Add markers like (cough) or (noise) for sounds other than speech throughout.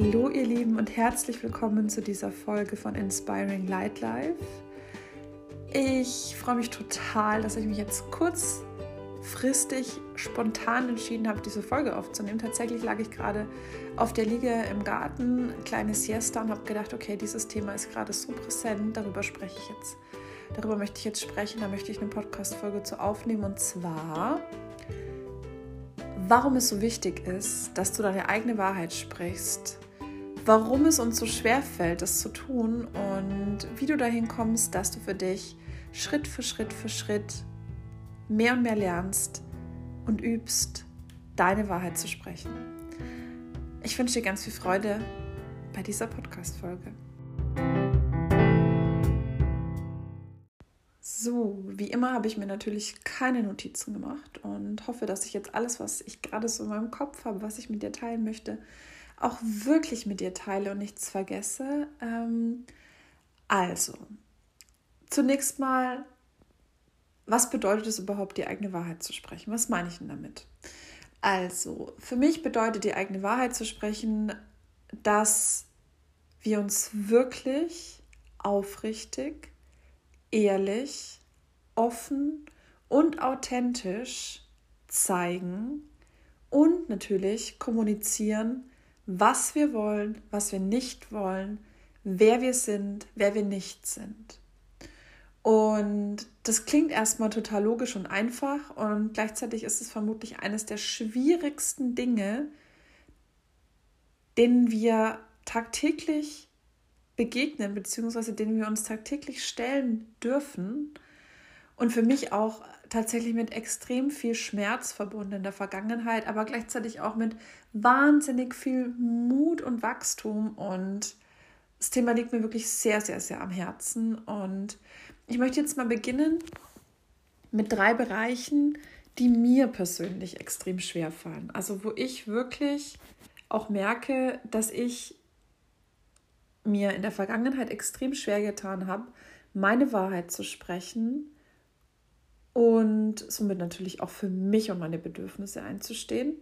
Hallo ihr Lieben und herzlich willkommen zu dieser Folge von Inspiring Light Life. Ich freue mich total, dass ich mich jetzt kurzfristig spontan entschieden habe, diese Folge aufzunehmen. Tatsächlich lag ich gerade auf der Liege im Garten, kleine Siesta und habe gedacht, okay, dieses Thema ist gerade so präsent, darüber spreche ich jetzt. Darüber möchte ich jetzt sprechen, da möchte ich eine Podcast-Folge zu aufnehmen und zwar warum es so wichtig ist, dass du deine eigene Wahrheit sprichst, warum es uns so schwer fällt, das zu tun und wie du dahin kommst, dass du für dich Schritt für Schritt für Schritt mehr und mehr lernst und übst, deine Wahrheit zu sprechen. Ich wünsche dir ganz viel Freude bei dieser Podcast-Folge. So, wie immer habe ich mir natürlich keine Notizen gemacht und hoffe, dass ich jetzt alles, was ich gerade so in meinem Kopf habe, was ich mit dir teilen möchte, auch wirklich mit dir teile und nichts vergesse. Ähm, also, zunächst mal, was bedeutet es überhaupt, die eigene Wahrheit zu sprechen? Was meine ich denn damit? Also, für mich bedeutet die eigene Wahrheit zu sprechen, dass wir uns wirklich aufrichtig, ehrlich, offen und authentisch zeigen und natürlich kommunizieren, was wir wollen, was wir nicht wollen, wer wir sind, wer wir nicht sind. Und das klingt erstmal total logisch und einfach und gleichzeitig ist es vermutlich eines der schwierigsten Dinge, denen wir tagtäglich begegnen, beziehungsweise denen wir uns tagtäglich stellen dürfen. Und für mich auch tatsächlich mit extrem viel Schmerz verbunden in der Vergangenheit, aber gleichzeitig auch mit wahnsinnig viel Mut und Wachstum. Und das Thema liegt mir wirklich sehr, sehr, sehr am Herzen. Und ich möchte jetzt mal beginnen mit drei Bereichen, die mir persönlich extrem schwer fallen. Also wo ich wirklich auch merke, dass ich mir in der Vergangenheit extrem schwer getan habe, meine Wahrheit zu sprechen und somit natürlich auch für mich und meine Bedürfnisse einzustehen.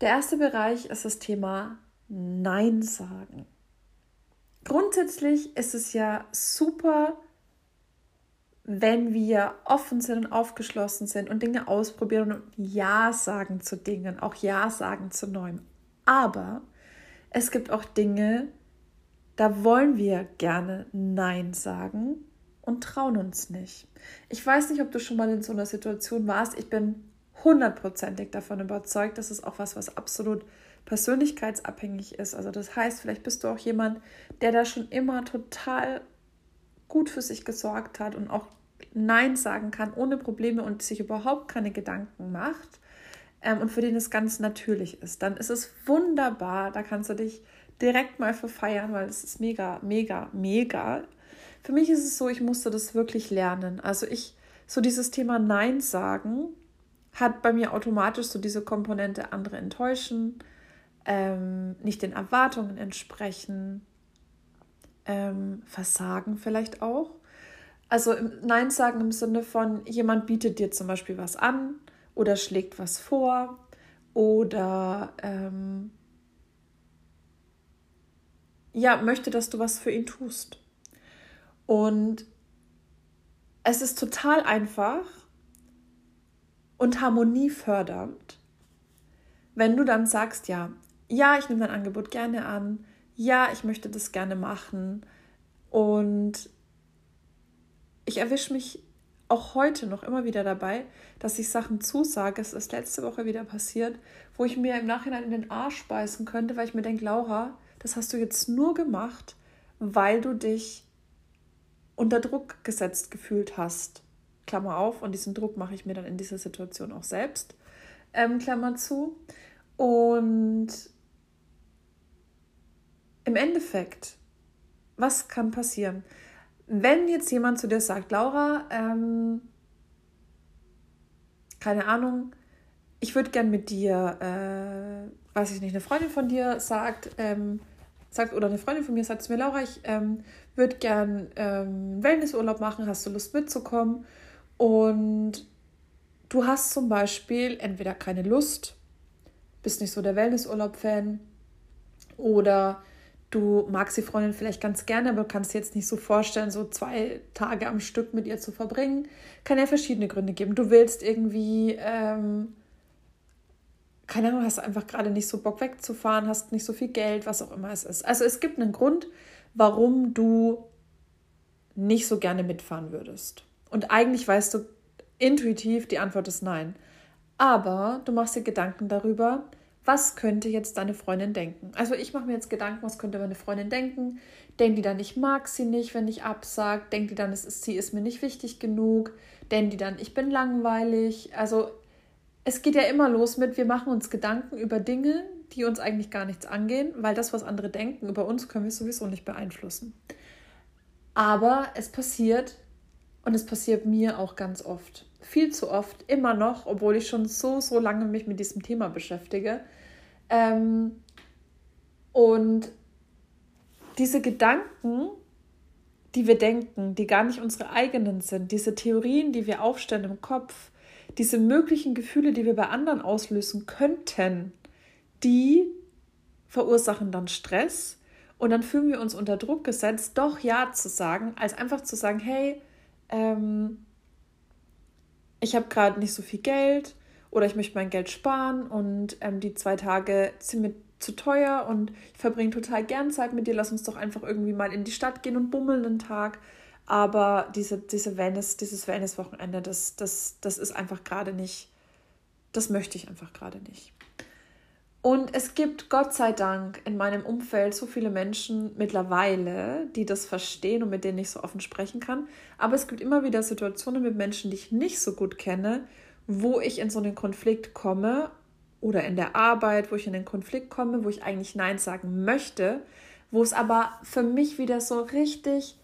Der erste Bereich ist das Thema Nein sagen. Grundsätzlich ist es ja super, wenn wir offen sind und aufgeschlossen sind und Dinge ausprobieren und Ja sagen zu Dingen, auch Ja sagen zu Neuem. Aber es gibt auch Dinge, da wollen wir gerne Nein sagen und trauen uns nicht. Ich weiß nicht, ob du schon mal in so einer Situation warst. Ich bin hundertprozentig davon überzeugt, dass es auch was, was absolut persönlichkeitsabhängig ist. Also das heißt, vielleicht bist du auch jemand, der da schon immer total gut für sich gesorgt hat und auch Nein sagen kann ohne Probleme und sich überhaupt keine Gedanken macht ähm, und für den es ganz natürlich ist. Dann ist es wunderbar. Da kannst du dich direkt mal für feiern, weil es ist mega, mega, mega. Für mich ist es so, ich musste das wirklich lernen. Also ich, so dieses Thema Nein sagen, hat bei mir automatisch so diese Komponente andere enttäuschen, ähm, nicht den Erwartungen entsprechen, ähm, versagen vielleicht auch. Also Nein sagen im Sinne von, jemand bietet dir zum Beispiel was an oder schlägt was vor oder ähm, ja, möchte, dass du was für ihn tust. Und es ist total einfach und harmoniefördernd, wenn du dann sagst, ja, ja, ich nehme dein Angebot gerne an, ja, ich möchte das gerne machen und ich erwische mich auch heute noch immer wieder dabei, dass ich Sachen zusage. Es ist letzte Woche wieder passiert, wo ich mir im Nachhinein in den Arsch beißen könnte, weil ich mir denke, Laura, das hast du jetzt nur gemacht, weil du dich unter Druck gesetzt gefühlt hast. Klammer auf, und diesen Druck mache ich mir dann in dieser Situation auch selbst. Ähm, Klammer zu. Und im Endeffekt, was kann passieren? Wenn jetzt jemand zu dir sagt, Laura, ähm, keine Ahnung, ich würde gern mit dir, äh, weiß ich nicht, eine Freundin von dir sagt, ähm, sagt, oder eine Freundin von mir sagt zu mir, Laura, ich ähm, würde gern ähm, Wellnessurlaub machen, hast du Lust mitzukommen? Und du hast zum Beispiel entweder keine Lust, bist nicht so der Wellnessurlaub-Fan Oder du magst die Freundin vielleicht ganz gerne, aber kannst dir jetzt nicht so vorstellen, so zwei Tage am Stück mit ihr zu verbringen. Kann ja verschiedene Gründe geben. Du willst irgendwie, ähm, keine Ahnung, hast einfach gerade nicht so Bock wegzufahren, hast nicht so viel Geld, was auch immer es ist. Also es gibt einen Grund, warum du nicht so gerne mitfahren würdest. Und eigentlich weißt du intuitiv, die Antwort ist nein. Aber du machst dir Gedanken darüber, was könnte jetzt deine Freundin denken? Also ich mache mir jetzt Gedanken, was könnte meine Freundin denken? Denkt die dann, ich mag sie nicht, wenn ich absage? Denkt die dann, es ist, sie ist mir nicht wichtig genug? Denkt die dann, ich bin langweilig? Also es geht ja immer los mit, wir machen uns Gedanken über Dinge, die uns eigentlich gar nichts angehen, weil das, was andere denken über uns, können wir sowieso nicht beeinflussen. Aber es passiert und es passiert mir auch ganz oft. Viel zu oft, immer noch, obwohl ich schon so, so lange mich mit diesem Thema beschäftige, ähm, und diese Gedanken, die wir denken, die gar nicht unsere eigenen sind, diese Theorien, die wir aufstellen im Kopf, diese möglichen Gefühle, die wir bei anderen auslösen könnten, die verursachen dann Stress und dann fühlen wir uns unter Druck gesetzt, doch Ja zu sagen, als einfach zu sagen, hey, ähm, ich habe gerade nicht so viel Geld oder ich möchte mein Geld sparen und ähm, die zwei Tage sind mir zu teuer und ich verbringe total gern Zeit mit dir. Lass uns doch einfach irgendwie mal in die Stadt gehen und bummeln einen Tag. Aber diese, diese Venice, dieses Venice-Wochenende, das, das, das ist einfach gerade nicht, das möchte ich einfach gerade nicht. Und es gibt Gott sei Dank in meinem Umfeld so viele Menschen mittlerweile, die das verstehen und mit denen ich so offen sprechen kann. Aber es gibt immer wieder Situationen mit Menschen, die ich nicht so gut kenne wo ich in so einen Konflikt komme oder in der Arbeit, wo ich in den Konflikt komme, wo ich eigentlich Nein sagen möchte, wo es aber für mich wieder so richtig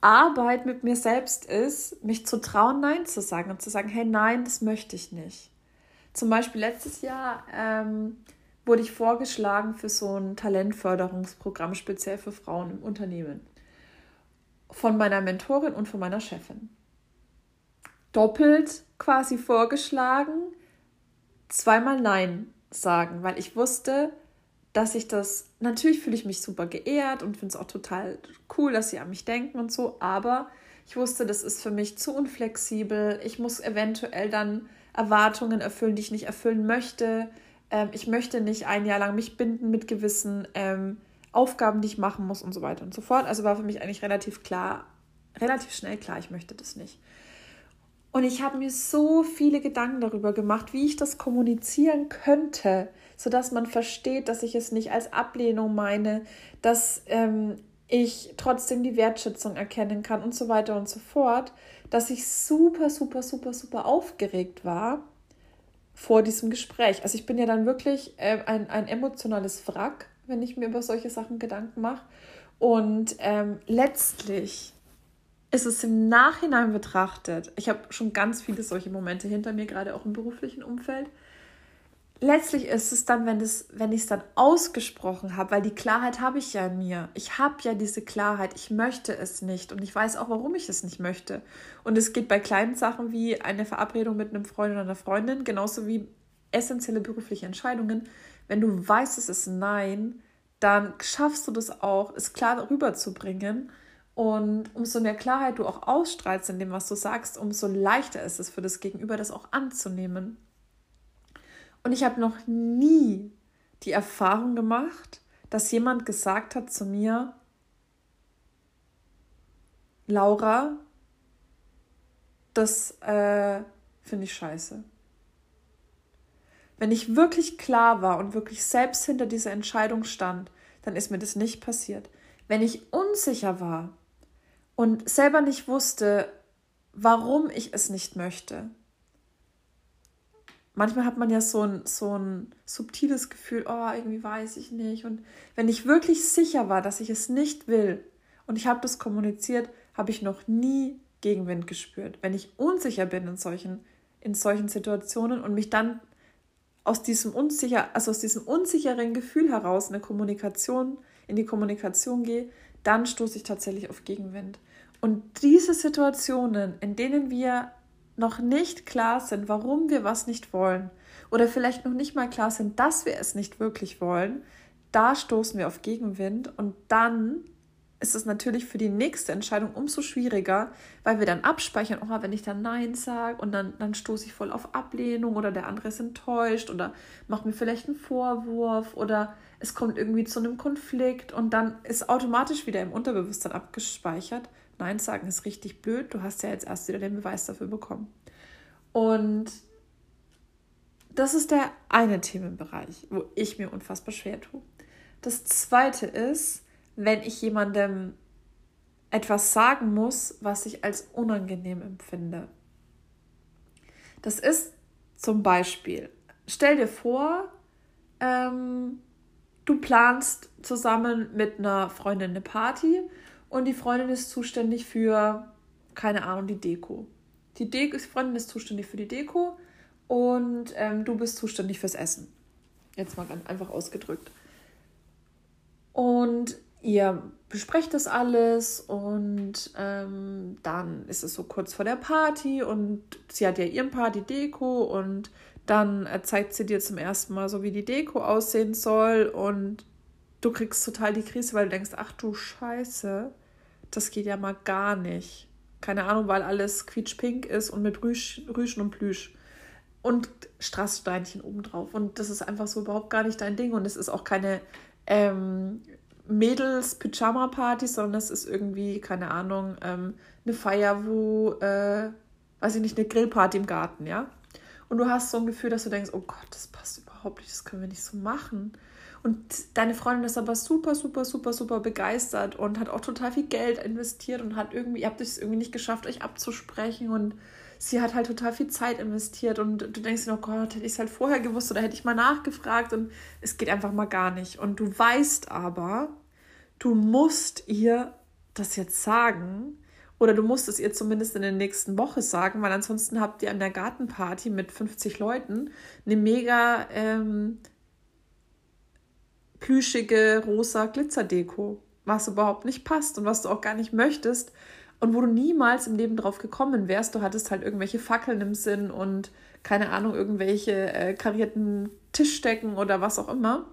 Arbeit mit mir selbst ist, mich zu trauen, Nein zu sagen und zu sagen, hey, nein, das möchte ich nicht. Zum Beispiel letztes Jahr ähm, wurde ich vorgeschlagen für so ein Talentförderungsprogramm speziell für Frauen im Unternehmen. Von meiner Mentorin und von meiner Chefin doppelt quasi vorgeschlagen, zweimal Nein sagen, weil ich wusste, dass ich das, natürlich fühle ich mich super geehrt und finde es auch total cool, dass sie an mich denken und so, aber ich wusste, das ist für mich zu unflexibel. Ich muss eventuell dann Erwartungen erfüllen, die ich nicht erfüllen möchte. Ähm, ich möchte nicht ein Jahr lang mich binden mit gewissen ähm, Aufgaben, die ich machen muss und so weiter und so fort. Also war für mich eigentlich relativ klar, relativ schnell klar, ich möchte das nicht. Und ich habe mir so viele Gedanken darüber gemacht, wie ich das kommunizieren könnte, sodass man versteht, dass ich es nicht als Ablehnung meine, dass ähm, ich trotzdem die Wertschätzung erkennen kann und so weiter und so fort, dass ich super, super, super, super aufgeregt war vor diesem Gespräch. Also ich bin ja dann wirklich äh, ein, ein emotionales Wrack, wenn ich mir über solche Sachen Gedanken mache. Und ähm, letztlich ist es im Nachhinein betrachtet, ich habe schon ganz viele solche Momente hinter mir, gerade auch im beruflichen Umfeld. Letztlich ist es dann, wenn, wenn ich es dann ausgesprochen habe, weil die Klarheit habe ich ja in mir. Ich habe ja diese Klarheit, ich möchte es nicht und ich weiß auch, warum ich es nicht möchte. Und es geht bei kleinen Sachen wie eine Verabredung mit einem Freund oder einer Freundin, genauso wie essentielle berufliche Entscheidungen. Wenn du weißt, es ist Nein, dann schaffst du das auch, es klar rüberzubringen und umso mehr Klarheit du auch ausstrahlst in dem, was du sagst, umso leichter ist es für das Gegenüber, das auch anzunehmen. Und ich habe noch nie die Erfahrung gemacht, dass jemand gesagt hat zu mir, Laura, das äh, finde ich scheiße. Wenn ich wirklich klar war und wirklich selbst hinter dieser Entscheidung stand, dann ist mir das nicht passiert. Wenn ich unsicher war, und selber nicht wusste, warum ich es nicht möchte. Manchmal hat man ja so ein, so ein subtiles Gefühl, oh, irgendwie weiß ich nicht. Und wenn ich wirklich sicher war, dass ich es nicht will und ich habe das kommuniziert, habe ich noch nie Gegenwind gespürt. Wenn ich unsicher bin in solchen, in solchen Situationen und mich dann aus diesem unsicher, also aus diesem unsicheren Gefühl heraus in Kommunikation, in die Kommunikation gehe, dann stoße ich tatsächlich auf Gegenwind. Und diese Situationen, in denen wir noch nicht klar sind, warum wir was nicht wollen, oder vielleicht noch nicht mal klar sind, dass wir es nicht wirklich wollen, da stoßen wir auf Gegenwind und dann ist es natürlich für die nächste Entscheidung umso schwieriger, weil wir dann abspeichern, oh, wenn ich dann Nein sage und dann, dann stoße ich voll auf Ablehnung oder der andere ist enttäuscht oder macht mir vielleicht einen Vorwurf oder es kommt irgendwie zu einem Konflikt und dann ist automatisch wieder im Unterbewusstsein abgespeichert. Nein sagen ist richtig blöd, du hast ja jetzt erst wieder den Beweis dafür bekommen. Und das ist der eine Themenbereich, wo ich mir unfassbar schwer tue. Das zweite ist, wenn ich jemandem etwas sagen muss, was ich als unangenehm empfinde. Das ist zum Beispiel, stell dir vor, ähm, du planst zusammen mit einer Freundin eine Party und die Freundin ist zuständig für, keine Ahnung, die Deko. Die, Deko, die Freundin ist zuständig für die Deko und ähm, du bist zuständig fürs Essen. Jetzt mal ganz einfach ausgedrückt. Und ihr besprecht das alles und ähm, dann ist es so kurz vor der Party und sie hat ja ihren Party-Deko und dann zeigt sie dir zum ersten Mal so, wie die Deko aussehen soll und du kriegst total die Krise, weil du denkst, ach du Scheiße, das geht ja mal gar nicht. Keine Ahnung, weil alles quietschpink ist und mit Rüsch, Rüschen und Plüsch und Strasssteinchen obendrauf. Und das ist einfach so überhaupt gar nicht dein Ding und es ist auch keine ähm, Mädels-Pyjama-Party, sondern es ist irgendwie, keine Ahnung, ähm, eine Feier, wo, äh, weiß ich nicht, eine Grillparty im Garten, ja? Und du hast so ein Gefühl, dass du denkst, oh Gott, das passt überhaupt nicht, das können wir nicht so machen. Und deine Freundin ist aber super, super, super, super begeistert und hat auch total viel Geld investiert und hat irgendwie, ihr habt es irgendwie nicht geschafft, euch abzusprechen und sie hat halt total viel Zeit investiert und du denkst dir, oh Gott, hätte ich es halt vorher gewusst oder hätte ich mal nachgefragt und es geht einfach mal gar nicht. Und du weißt aber, du musst ihr das jetzt sagen oder du musst es ihr zumindest in der nächsten Woche sagen, weil ansonsten habt ihr an der Gartenparty mit 50 Leuten eine mega ähm, plüschige rosa Glitzerdeko, was überhaupt nicht passt und was du auch gar nicht möchtest und wo du niemals im Leben drauf gekommen wärst. Du hattest halt irgendwelche Fackeln im Sinn und keine Ahnung, irgendwelche äh, karierten Tischdecken oder was auch immer.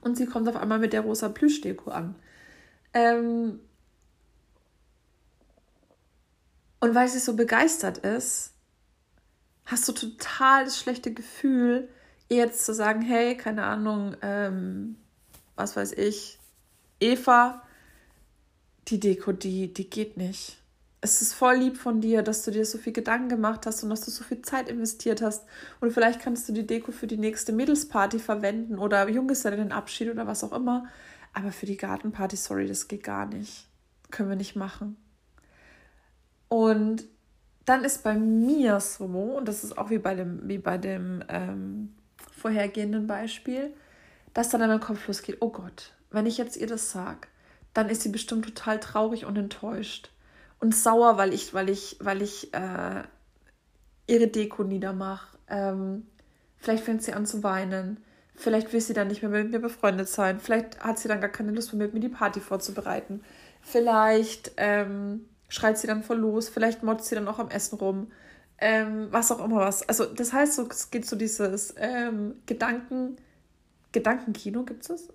Und sie kommt auf einmal mit der rosa Plüschdeko an. Ähm und weil sie so begeistert ist, hast du total das schlechte Gefühl, jetzt zu sagen, hey, keine Ahnung, ähm, was weiß ich, Eva, die Deko, die, die geht nicht. Es ist voll lieb von dir, dass du dir so viel Gedanken gemacht hast und dass du so viel Zeit investiert hast. Und vielleicht kannst du die Deko für die nächste Mädelsparty verwenden oder Junggesellenabschied oder was auch immer. Aber für die Gartenparty, sorry, das geht gar nicht. Können wir nicht machen. Und dann ist bei mir so, und das ist auch wie bei dem, wie bei dem ähm, vorhergehenden Beispiel, dass dann in meinem Kopf losgeht, oh Gott, wenn ich jetzt ihr das sage, dann ist sie bestimmt total traurig und enttäuscht und sauer, weil ich, weil ich, weil ich äh, ihre Deko niedermache. Ähm, vielleicht fängt sie an zu weinen. Vielleicht will sie dann nicht mehr mit mir befreundet sein. Vielleicht hat sie dann gar keine Lust mehr, mit mir die Party vorzubereiten. Vielleicht ähm, schreit sie dann voll los. Vielleicht motzt sie dann auch am Essen rum. Ähm, was auch immer was. Also das heißt, so, es geht so dieses ähm, Gedanken, Gedankenkino, gibt es das?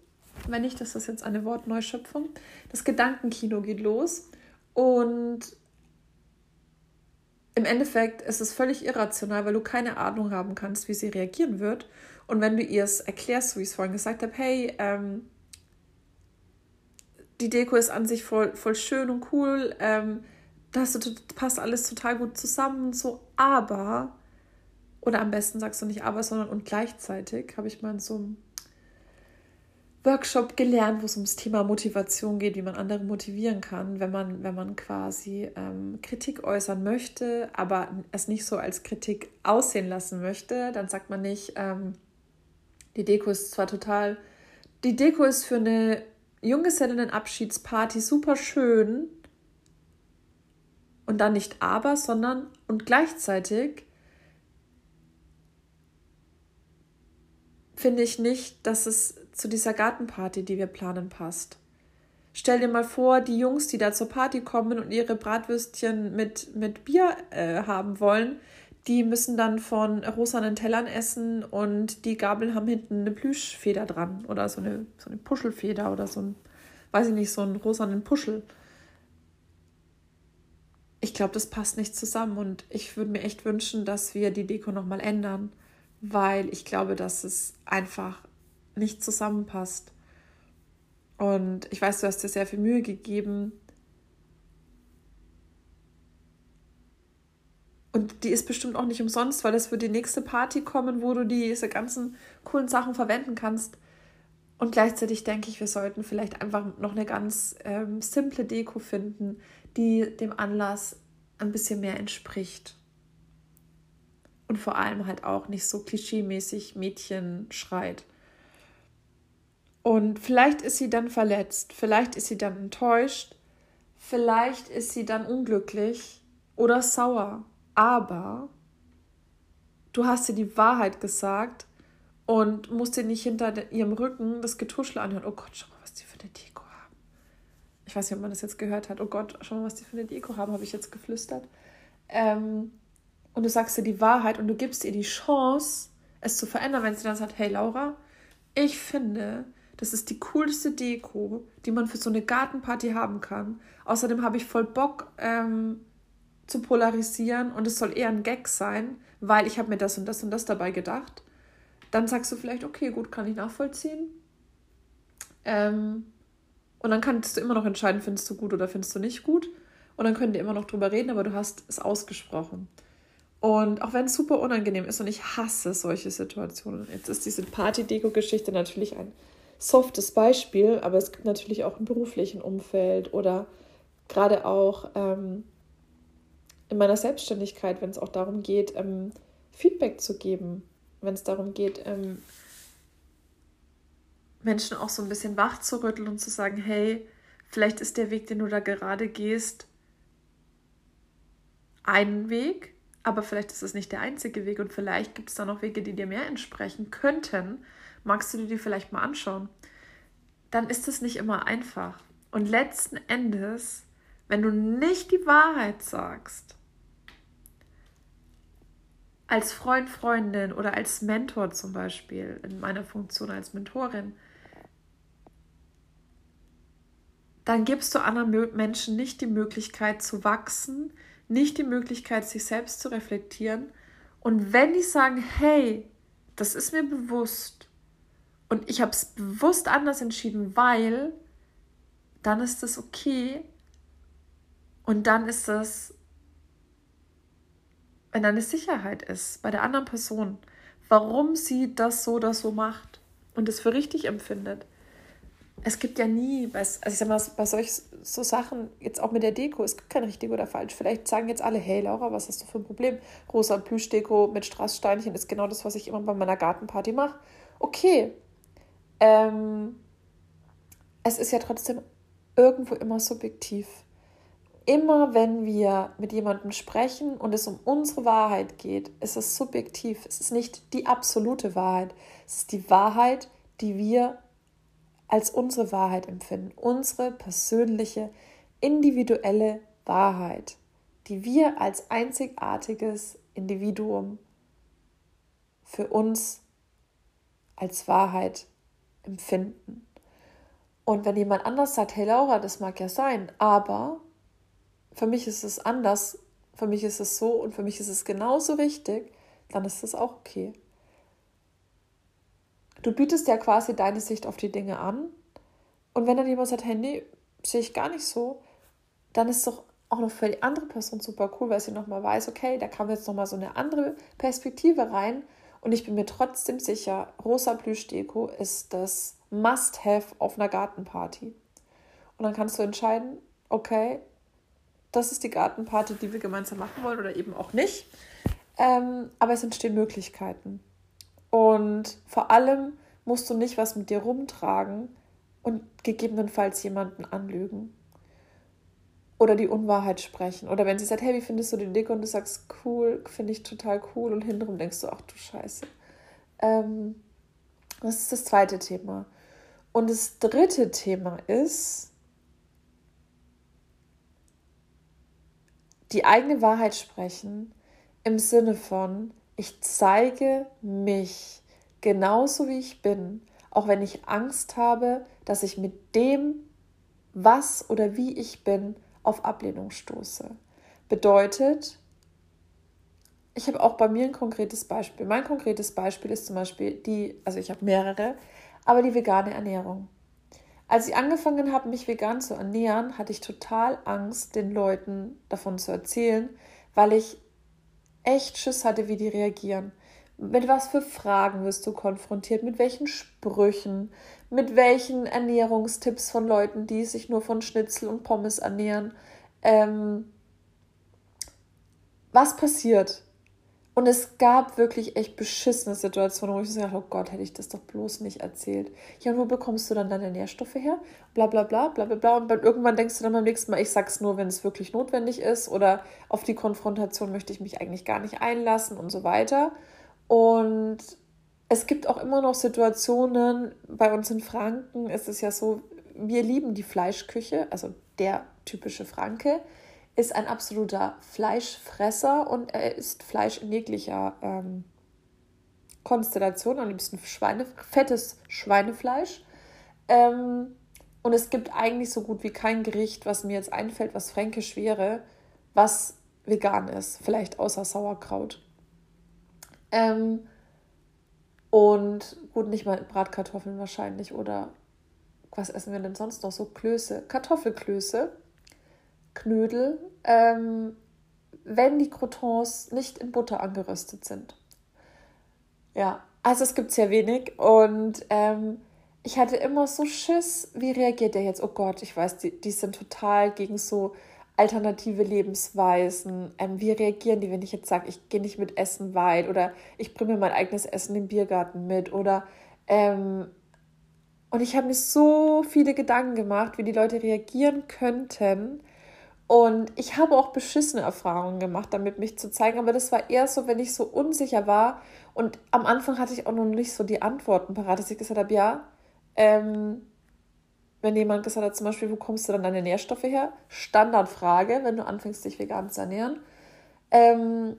wenn nicht, das ist jetzt eine Wortneuschöpfung. Das Gedankenkino geht los und im Endeffekt ist es völlig irrational, weil du keine Ahnung haben kannst, wie sie reagieren wird. Und wenn du ihr es erklärst, wie ich es vorhin gesagt habe, hey, ähm, die Deko ist an sich voll, voll schön und cool, ähm, das passt alles total gut zusammen und so, aber, oder am besten sagst du nicht aber, sondern und gleichzeitig habe ich mal in so einem Workshop gelernt, wo es ums Thema Motivation geht, wie man andere motivieren kann, wenn man, wenn man quasi ähm, Kritik äußern möchte, aber es nicht so als Kritik aussehen lassen möchte. Dann sagt man nicht, ähm, die Deko ist zwar total, die Deko ist für eine Junggesellinnenabschiedsparty super schön und dann nicht aber, sondern und gleichzeitig finde ich nicht, dass es zu dieser Gartenparty, die wir planen, passt. Stell dir mal vor, die Jungs, die da zur Party kommen und ihre Bratwürstchen mit, mit Bier äh, haben wollen, die müssen dann von rosanen Tellern essen und die Gabel haben hinten eine Plüschfeder dran oder so eine, so eine Puschelfeder oder so ein, weiß ich nicht, so einen rosanen Puschel. Ich glaube, das passt nicht zusammen und ich würde mir echt wünschen, dass wir die Deko nochmal ändern, weil ich glaube, dass es einfach nicht zusammenpasst. Und ich weiß, du hast dir sehr viel Mühe gegeben, Und die ist bestimmt auch nicht umsonst, weil es wird die nächste Party kommen, wo du diese ganzen coolen Sachen verwenden kannst. Und gleichzeitig denke ich, wir sollten vielleicht einfach noch eine ganz ähm, simple Deko finden, die dem Anlass ein bisschen mehr entspricht. Und vor allem halt auch nicht so klischeemäßig Mädchen schreit. Und vielleicht ist sie dann verletzt, vielleicht ist sie dann enttäuscht, vielleicht ist sie dann unglücklich oder sauer aber du hast dir die Wahrheit gesagt und musst dir nicht hinter ihrem Rücken das Getuschel anhören. Oh Gott, schau mal, was die für eine haben. Ich weiß nicht, ob man das jetzt gehört hat. Oh Gott, schau mal, was die für eine Deko haben, habe ich jetzt geflüstert. Ähm, und du sagst dir die Wahrheit und du gibst ihr die Chance, es zu verändern, wenn sie dann sagt, hey Laura, ich finde, das ist die coolste Deko, die man für so eine Gartenparty haben kann. Außerdem habe ich voll Bock, ähm, zu polarisieren und es soll eher ein Gag sein, weil ich habe mir das und das und das dabei gedacht, dann sagst du vielleicht, okay, gut, kann ich nachvollziehen. Ähm, und dann kannst du immer noch entscheiden, findest du gut oder findest du nicht gut. Und dann könnt ihr immer noch drüber reden, aber du hast es ausgesprochen. Und auch wenn es super unangenehm ist und ich hasse solche Situationen. Jetzt ist diese Party-Deko-Geschichte natürlich ein softes Beispiel, aber es gibt natürlich auch im beruflichen Umfeld oder gerade auch ähm, in meiner Selbstständigkeit, wenn es auch darum geht, ähm, Feedback zu geben, wenn es darum geht, ähm, Menschen auch so ein bisschen wach zu rütteln und zu sagen, hey, vielleicht ist der Weg, den du da gerade gehst, ein Weg, aber vielleicht ist es nicht der einzige Weg und vielleicht gibt es da noch Wege, die dir mehr entsprechen könnten. Magst du dir die vielleicht mal anschauen? Dann ist es nicht immer einfach. Und letzten Endes, wenn du nicht die Wahrheit sagst, als Freund, Freundin oder als Mentor zum Beispiel, in meiner Funktion als Mentorin, dann gibst du anderen Menschen nicht die Möglichkeit zu wachsen, nicht die Möglichkeit, sich selbst zu reflektieren. Und wenn die sagen, hey, das ist mir bewusst und ich habe es bewusst anders entschieden, weil, dann ist das okay und dann ist das wenn eine Sicherheit ist bei der anderen Person, warum sie das so oder so macht und es für richtig empfindet. Es gibt ja nie, bei, also ich sag mal, bei solch so Sachen, jetzt auch mit der Deko, es gibt kein richtig oder falsch. Vielleicht sagen jetzt alle, hey Laura, was hast du für ein Problem? Rosa Plüschdeko mit Strasssteinchen ist genau das, was ich immer bei meiner Gartenparty mache. Okay. Ähm, es ist ja trotzdem irgendwo immer subjektiv immer wenn wir mit jemandem sprechen und es um unsere Wahrheit geht, ist es subjektiv. Es ist nicht die absolute Wahrheit. Es ist die Wahrheit, die wir als unsere Wahrheit empfinden. Unsere persönliche, individuelle Wahrheit, die wir als einzigartiges Individuum für uns als Wahrheit empfinden. Und wenn jemand anders sagt, hey Laura, das mag ja sein, aber für mich ist es anders, für mich ist es so und für mich ist es genauso richtig, dann ist das auch okay. Du bietest ja quasi deine Sicht auf die Dinge an. Und wenn dann jemand sagt, hey, nee, sehe ich gar nicht so, dann ist doch auch noch für die andere Person super cool, weil sie nochmal weiß, okay, da kam jetzt nochmal so eine andere Perspektive rein. Und ich bin mir trotzdem sicher, rosa Plüschdeko ist das Must-Have auf einer Gartenparty. Und dann kannst du entscheiden, okay, das ist die Gartenparty, die wir gemeinsam machen wollen oder eben auch nicht. Ähm, aber es entstehen Möglichkeiten. Und vor allem musst du nicht was mit dir rumtragen und gegebenenfalls jemanden anlügen. Oder die Unwahrheit sprechen. Oder wenn sie sagt, hey, wie findest du den Dick? Und du sagst, cool, finde ich total cool. Und hintenrum denkst du, ach du Scheiße. Ähm, das ist das zweite Thema. Und das dritte Thema ist, die eigene Wahrheit sprechen im Sinne von, ich zeige mich genauso wie ich bin, auch wenn ich Angst habe, dass ich mit dem, was oder wie ich bin, auf Ablehnung stoße. Bedeutet, ich habe auch bei mir ein konkretes Beispiel. Mein konkretes Beispiel ist zum Beispiel die, also ich habe mehrere, aber die vegane Ernährung. Als ich angefangen habe, mich vegan zu ernähren, hatte ich total Angst, den Leuten davon zu erzählen, weil ich echt Schiss hatte, wie die reagieren. Mit was für Fragen wirst du konfrontiert? Mit welchen Sprüchen? Mit welchen Ernährungstipps von Leuten, die sich nur von Schnitzel und Pommes ernähren? Ähm, was passiert? Und es gab wirklich echt beschissene Situationen, wo ich so dachte, oh Gott, hätte ich das doch bloß nicht erzählt. Ja, und wo bekommst du dann deine Nährstoffe her? Bla bla bla bla bla bla. Und irgendwann denkst du dann beim nächsten Mal, ich sag's nur, wenn es wirklich notwendig ist oder auf die Konfrontation möchte ich mich eigentlich gar nicht einlassen und so weiter. Und es gibt auch immer noch Situationen, bei uns in Franken ist es ja so, wir lieben die Fleischküche, also der typische Franke ist ein absoluter Fleischfresser und er isst Fleisch in jeglicher ähm, Konstellation, am liebsten Schweine, fettes Schweinefleisch. Ähm, und es gibt eigentlich so gut wie kein Gericht, was mir jetzt einfällt, was fränkisch wäre, was vegan ist. Vielleicht außer Sauerkraut. Ähm, und gut, nicht mal Bratkartoffeln wahrscheinlich. Oder was essen wir denn sonst noch? So Klöße, Kartoffelklöße. Knödel, ähm, wenn die Croutons nicht in Butter angeröstet sind. Ja, also es gibt sehr wenig und ähm, ich hatte immer so Schiss, wie reagiert der jetzt? Oh Gott, ich weiß, die, die sind total gegen so alternative Lebensweisen. Ähm, wie reagieren die, wenn ich jetzt sage, ich gehe nicht mit Essen weit oder ich bringe mir mein eigenes Essen im Biergarten mit oder ähm, und ich habe mir so viele Gedanken gemacht, wie die Leute reagieren könnten, und ich habe auch beschissene Erfahrungen gemacht, damit mich zu zeigen. Aber das war eher so, wenn ich so unsicher war. Und am Anfang hatte ich auch noch nicht so die Antworten parat, dass ich gesagt habe, ja, ähm, wenn jemand gesagt hat, zum Beispiel, wo kommst du dann deine Nährstoffe her? Standardfrage, wenn du anfängst, dich vegan zu ernähren. Ähm,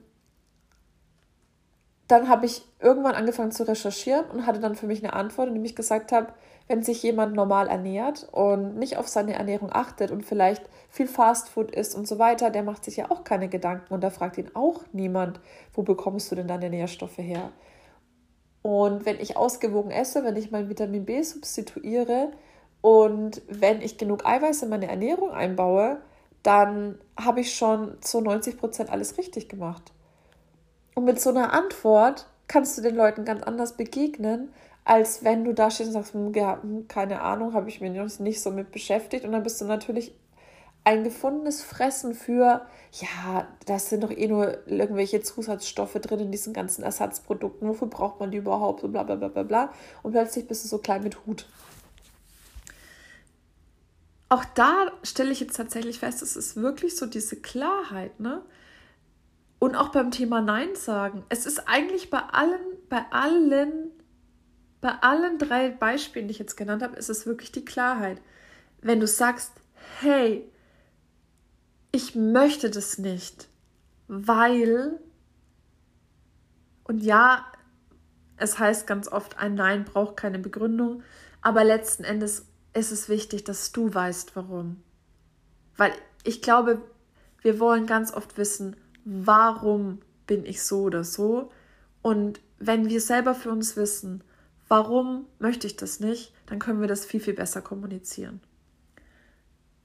dann habe ich irgendwann angefangen zu recherchieren und hatte dann für mich eine Antwort, indem ich gesagt habe, wenn sich jemand normal ernährt und nicht auf seine Ernährung achtet und vielleicht viel Fastfood isst und so weiter, der macht sich ja auch keine Gedanken und da fragt ihn auch niemand, wo bekommst du denn deine Nährstoffe her? Und wenn ich ausgewogen esse, wenn ich mein Vitamin B substituiere und wenn ich genug Eiweiß in meine Ernährung einbaue, dann habe ich schon zu 90 Prozent alles richtig gemacht. Und mit so einer Antwort kannst du den Leuten ganz anders begegnen, als wenn du da stehst und sagst, hm, ja, hm, keine Ahnung, habe ich mich nicht so mit beschäftigt. Und dann bist du natürlich ein gefundenes Fressen für, ja, das sind doch eh nur irgendwelche Zusatzstoffe drin in diesen ganzen Ersatzprodukten. Wofür braucht man die überhaupt? Und bla bla bla bla bla. Und plötzlich bist du so klein mit Hut. Auch da stelle ich jetzt tatsächlich fest, es ist wirklich so diese Klarheit, ne? Und auch beim Thema Nein sagen. Es ist eigentlich bei allen, bei allen bei allen drei Beispielen, die ich jetzt genannt habe, ist es wirklich die Klarheit. Wenn du sagst, hey, ich möchte das nicht, weil, und ja, es heißt ganz oft, ein Nein braucht keine Begründung, aber letzten Endes ist es wichtig, dass du weißt, warum. Weil ich glaube, wir wollen ganz oft wissen, warum bin ich so oder so. Und wenn wir selber für uns wissen, warum möchte ich das nicht, dann können wir das viel, viel besser kommunizieren.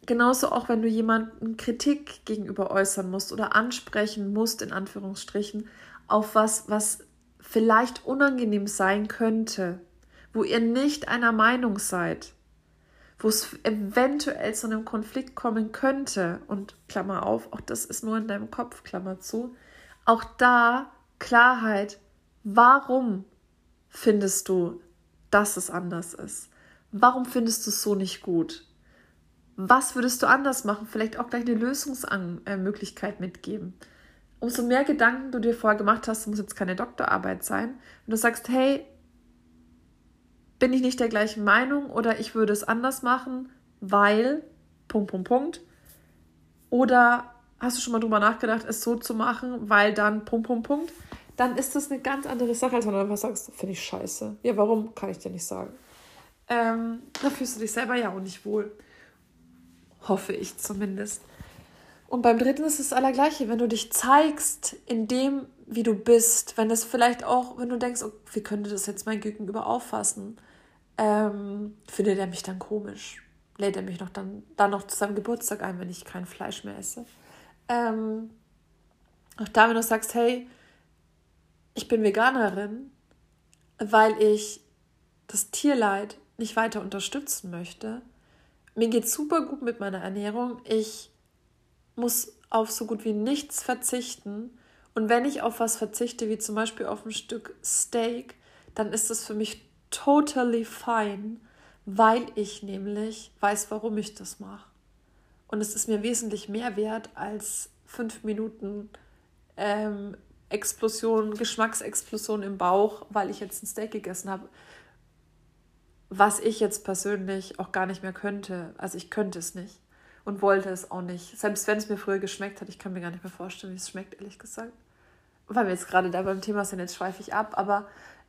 Genauso auch, wenn du jemanden Kritik gegenüber äußern musst oder ansprechen musst, in Anführungsstrichen, auf was, was vielleicht unangenehm sein könnte, wo ihr nicht einer Meinung seid, wo es eventuell zu einem Konflikt kommen könnte, und Klammer auf, auch das ist nur in deinem Kopf, Klammer zu, auch da Klarheit, warum findest du, dass es anders ist? Warum findest du es so nicht gut? Was würdest du anders machen? Vielleicht auch gleich eine Lösungsmöglichkeit mitgeben. Umso mehr Gedanken du dir vorher gemacht hast, muss jetzt keine Doktorarbeit sein, und du sagst, hey, bin ich nicht der gleichen Meinung oder ich würde es anders machen, weil, Punkt, Punkt, Punkt. Oder hast du schon mal drüber nachgedacht, es so zu machen, weil dann Punkt, Punkt, Punkt, dann ist das eine ganz andere Sache, als wenn du einfach sagst, finde ich scheiße. Ja, warum, kann ich dir nicht sagen. Ähm, da fühlst du dich selber ja auch nicht wohl. Hoffe ich zumindest. Und beim dritten ist es das Allergleiche, wenn du dich zeigst in dem, wie du bist, wenn es vielleicht auch, wenn du denkst, oh, wie könnte das jetzt mein Gegenüber auffassen, ähm, findet er mich dann komisch. Lädt er mich noch dann, dann noch zu seinem Geburtstag ein, wenn ich kein Fleisch mehr esse. Ähm, auch da, wenn du sagst, hey, ich bin Veganerin, weil ich das Tierleid nicht weiter unterstützen möchte. Mir geht super gut mit meiner Ernährung. Ich muss auf so gut wie nichts verzichten. Und wenn ich auf was verzichte, wie zum Beispiel auf ein Stück Steak, dann ist das für mich totally fine, weil ich nämlich weiß, warum ich das mache. Und es ist mir wesentlich mehr wert als fünf Minuten ähm, Explosion, Geschmacksexplosion im Bauch, weil ich jetzt ein Steak gegessen habe. Was ich jetzt persönlich auch gar nicht mehr könnte. Also ich könnte es nicht und wollte es auch nicht. Selbst wenn es mir früher geschmeckt hat, ich kann mir gar nicht mehr vorstellen, wie es schmeckt, ehrlich gesagt. Weil wir jetzt gerade da beim Thema sind, jetzt schweife ich ab, aber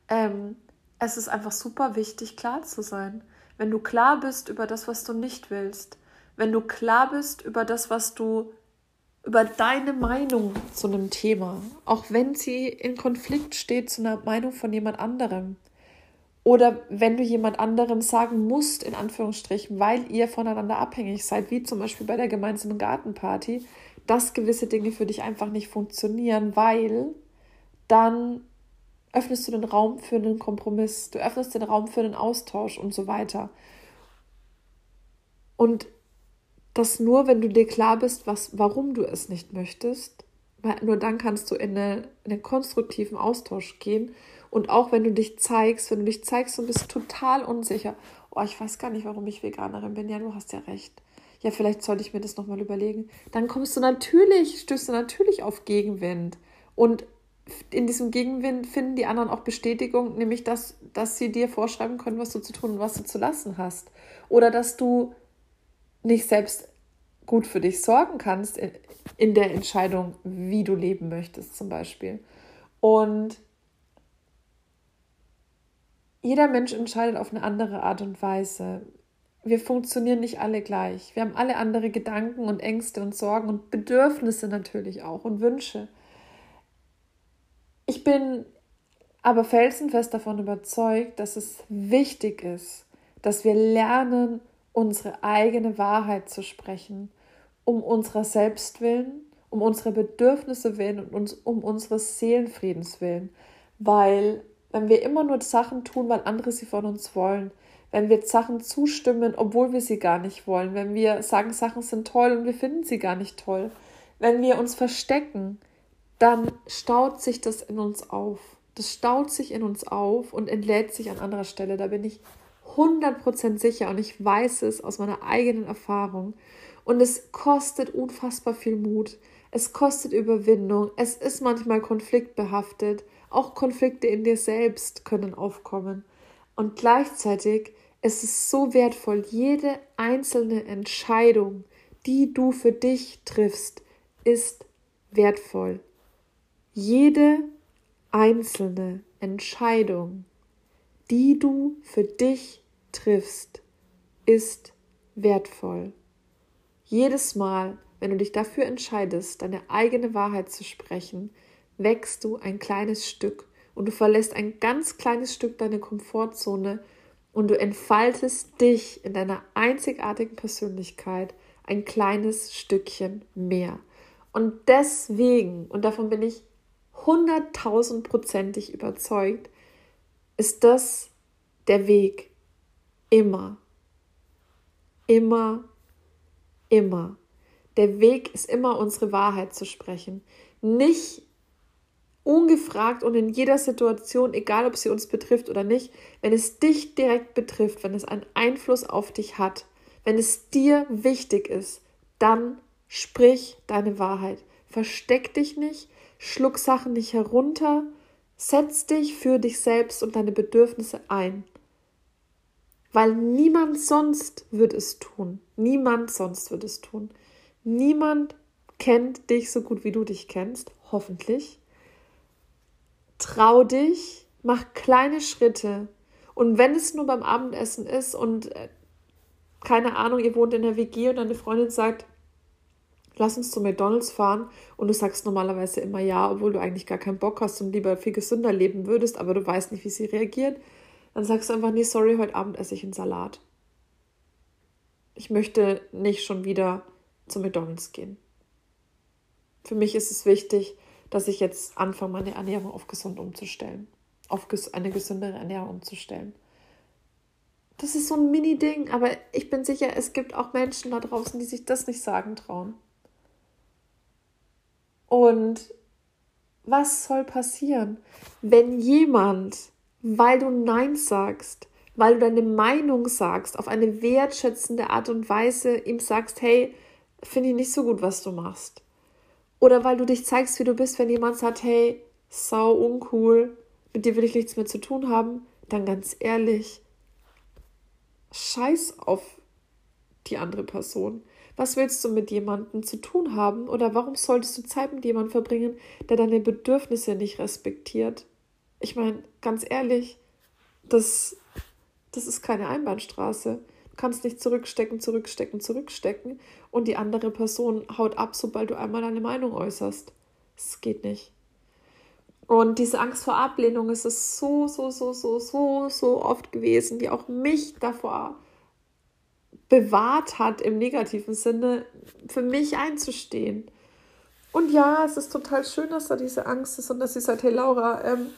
ähm, es ist einfach super wichtig, klar zu sein. Wenn du klar bist über das, was du nicht willst, wenn du klar bist über das, was du, über deine Meinung zu einem Thema, auch wenn sie in Konflikt steht zu einer Meinung von jemand anderem, oder wenn du jemand anderem sagen musst, in Anführungsstrichen, weil ihr voneinander abhängig seid, wie zum Beispiel bei der gemeinsamen Gartenparty, dass gewisse Dinge für dich einfach nicht funktionieren, weil dann öffnest du den Raum für einen Kompromiss, du öffnest den Raum für einen Austausch und so weiter. Und das nur, wenn du dir klar bist, was, warum du es nicht möchtest, weil nur dann kannst du in, eine, in einen konstruktiven Austausch gehen und auch wenn du dich zeigst, wenn du dich zeigst und bist total unsicher, oh, ich weiß gar nicht, warum ich Veganerin bin. Ja, du hast ja recht. Ja, vielleicht sollte ich mir das nochmal überlegen. Dann kommst du natürlich, stößt du natürlich auf Gegenwind. Und in diesem Gegenwind finden die anderen auch Bestätigung, nämlich dass, dass sie dir vorschreiben können, was du zu tun und was du zu lassen hast. Oder dass du nicht selbst gut für dich sorgen kannst in, in der Entscheidung, wie du leben möchtest, zum Beispiel. Und jeder Mensch entscheidet auf eine andere Art und Weise. Wir funktionieren nicht alle gleich. Wir haben alle andere Gedanken und Ängste und Sorgen und Bedürfnisse natürlich auch und Wünsche. Ich bin aber felsenfest davon überzeugt, dass es wichtig ist, dass wir lernen, unsere eigene Wahrheit zu sprechen, um unserer selbst willen, um unsere Bedürfnisse willen und uns, um unseres Seelenfriedens willen, weil wenn wir immer nur Sachen tun, weil andere sie von uns wollen, wenn wir Sachen zustimmen, obwohl wir sie gar nicht wollen, wenn wir sagen, Sachen sind toll und wir finden sie gar nicht toll, wenn wir uns verstecken, dann staut sich das in uns auf. Das staut sich in uns auf und entlädt sich an anderer Stelle. Da bin ich 100% sicher und ich weiß es aus meiner eigenen Erfahrung. Und es kostet unfassbar viel Mut. Es kostet Überwindung. Es ist manchmal konfliktbehaftet. Auch Konflikte in dir selbst können aufkommen. Und gleichzeitig ist es so wertvoll, jede einzelne Entscheidung, die du für dich triffst, ist wertvoll. Jede einzelne Entscheidung, die du für dich triffst, ist wertvoll. Jedes Mal, wenn du dich dafür entscheidest, deine eigene Wahrheit zu sprechen, wächst du ein kleines Stück und du verlässt ein ganz kleines Stück deine Komfortzone und du entfaltest dich in deiner einzigartigen Persönlichkeit ein kleines Stückchen mehr. Und deswegen, und davon bin ich hunderttausendprozentig überzeugt, ist das der Weg immer, immer, immer. Der Weg ist immer unsere Wahrheit zu sprechen. Nicht ungefragt und in jeder Situation, egal ob sie uns betrifft oder nicht, wenn es dich direkt betrifft, wenn es einen Einfluss auf dich hat, wenn es dir wichtig ist, dann sprich deine Wahrheit. Versteck dich nicht, schluck Sachen nicht herunter, setz dich für dich selbst und deine Bedürfnisse ein. Weil niemand sonst wird es tun. Niemand sonst wird es tun. Niemand kennt dich so gut, wie du dich kennst, hoffentlich. Trau dich, mach kleine Schritte. Und wenn es nur beim Abendessen ist und äh, keine Ahnung, ihr wohnt in der WG und deine Freundin sagt, lass uns zu McDonalds fahren und du sagst normalerweise immer ja, obwohl du eigentlich gar keinen Bock hast und lieber viel gesünder leben würdest, aber du weißt nicht, wie sie reagiert, dann sagst du einfach, nee, sorry, heute Abend esse ich einen Salat. Ich möchte nicht schon wieder zu McDonalds gehen. Für mich ist es wichtig, dass ich jetzt anfange, meine Ernährung auf gesund umzustellen. Auf eine gesündere Ernährung umzustellen. Das ist so ein Mini-Ding, aber ich bin sicher, es gibt auch Menschen da draußen, die sich das nicht sagen trauen. Und was soll passieren, wenn jemand, weil du Nein sagst, weil du deine Meinung sagst, auf eine wertschätzende Art und Weise ihm sagst, hey, finde ich nicht so gut, was du machst. Oder weil du dich zeigst, wie du bist, wenn jemand sagt, hey, sau uncool, mit dir will ich nichts mehr zu tun haben, dann ganz ehrlich, scheiß auf die andere Person. Was willst du mit jemandem zu tun haben? Oder warum solltest du Zeit mit jemandem verbringen, der deine Bedürfnisse nicht respektiert? Ich meine, ganz ehrlich, das, das ist keine Einbahnstraße. Du kannst nicht zurückstecken, zurückstecken, zurückstecken und die andere Person haut ab, sobald du einmal deine Meinung äußerst. Das geht nicht. Und diese Angst vor Ablehnung ist es so, so, so, so, so, so oft gewesen, die auch mich davor bewahrt hat, im negativen Sinne, für mich einzustehen. Und ja, es ist total schön, dass da diese Angst ist und dass sie sagt, hey Laura, ähm,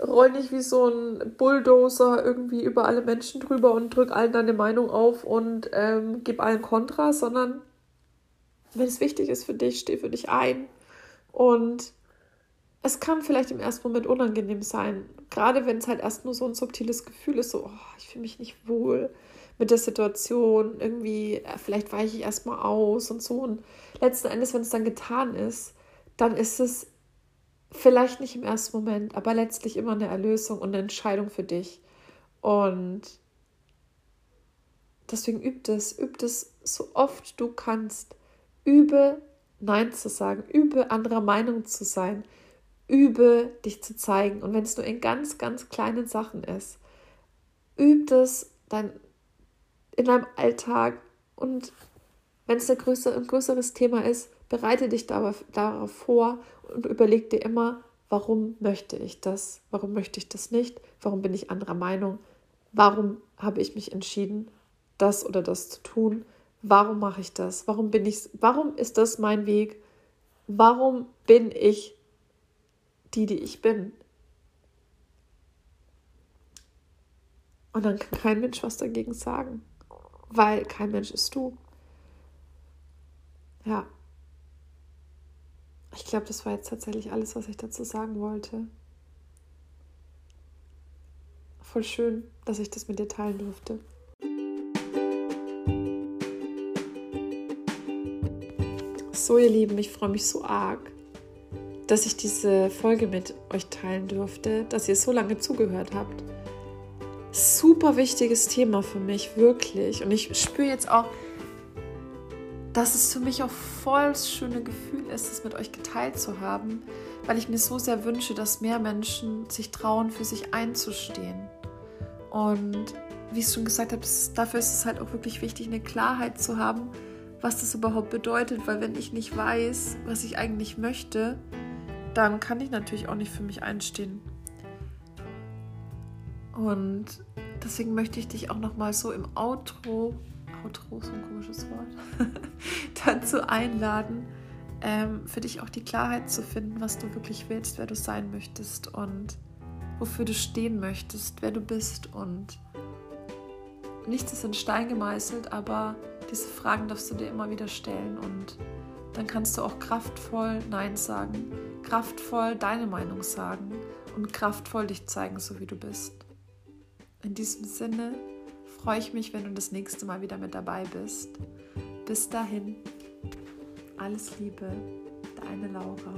roll nicht wie so ein Bulldozer irgendwie über alle Menschen drüber und drück allen deine Meinung auf und ähm, gib allen Kontra, sondern wenn es wichtig ist für dich, steh für dich ein. Und es kann vielleicht im ersten Moment unangenehm sein, gerade wenn es halt erst nur so ein subtiles Gefühl ist, so, oh, ich fühle mich nicht wohl mit der Situation, irgendwie, äh, vielleicht weiche ich erstmal aus und so. Und letzten Endes, wenn es dann getan ist, dann ist es vielleicht nicht im ersten Moment, aber letztlich immer eine Erlösung und eine Entscheidung für dich. Und deswegen übt es, übt es so oft du kannst. Übe Nein zu sagen, übe anderer Meinung zu sein, übe dich zu zeigen. Und wenn es nur in ganz, ganz kleinen Sachen ist, übe es dann in deinem Alltag und wenn es ein, größer, ein größeres Thema ist, bereite dich darauf vor und überleg dir immer, warum möchte ich das, warum möchte ich das nicht, warum bin ich anderer Meinung, warum habe ich mich entschieden, das oder das zu tun, warum mache ich das, warum bin ich, warum ist das mein Weg, warum bin ich die, die ich bin. Und dann kann kein Mensch was dagegen sagen weil kein Mensch ist du. Ja. Ich glaube, das war jetzt tatsächlich alles, was ich dazu sagen wollte. Voll schön, dass ich das mit dir teilen durfte. So, ihr Lieben, ich freue mich so arg, dass ich diese Folge mit euch teilen durfte, dass ihr so lange zugehört habt super wichtiges Thema für mich, wirklich. Und ich spüre jetzt auch, dass es für mich auch voll das schöne Gefühl ist, es mit euch geteilt zu haben, weil ich mir so sehr wünsche, dass mehr Menschen sich trauen, für sich einzustehen. Und wie ich schon gesagt habe, dafür ist es halt auch wirklich wichtig, eine Klarheit zu haben, was das überhaupt bedeutet, weil wenn ich nicht weiß, was ich eigentlich möchte, dann kann ich natürlich auch nicht für mich einstehen. Und deswegen möchte ich dich auch noch mal so im Outro, Outro, so ein komisches Wort, (laughs) dazu einladen, ähm, für dich auch die Klarheit zu finden, was du wirklich willst, wer du sein möchtest und wofür du stehen möchtest, wer du bist. Und nichts ist in Stein gemeißelt, aber diese Fragen darfst du dir immer wieder stellen und dann kannst du auch kraftvoll Nein sagen, kraftvoll deine Meinung sagen und kraftvoll dich zeigen, so wie du bist. In diesem Sinne freue ich mich, wenn du das nächste Mal wieder mit dabei bist. Bis dahin, alles Liebe, deine Laura.